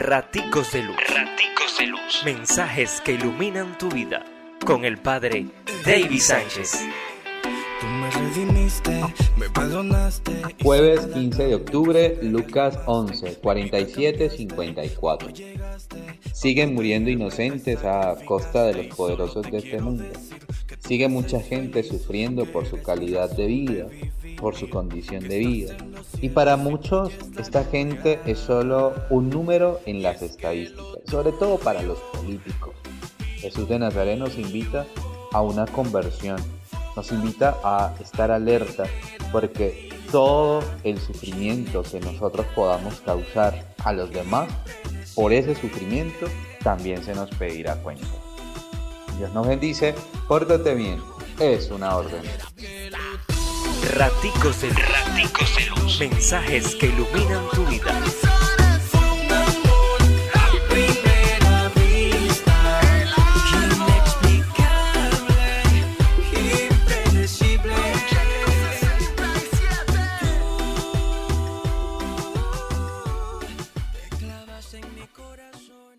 Raticos de Luz. Raticos de Luz. Mensajes que iluminan tu vida. Con el Padre David Sánchez. Jueves 15 de octubre, Lucas 11, 47, 54. Siguen muriendo inocentes a costa de los poderosos de este mundo. Sigue mucha gente sufriendo por su calidad de vida, por su condición de vida. Y para muchos esta gente es solo un número en las estadísticas, sobre todo para los políticos. Jesús de Nazaret nos invita a una conversión, nos invita a estar alerta porque todo el sufrimiento que nosotros podamos causar a los demás, por ese sufrimiento también se nos pedirá cuenta. Dios nos bendice, pórtate bien, es una orden. Raticos de luz. Raticos de luz. Mensajes que iluminan tu vida. en mi corazón.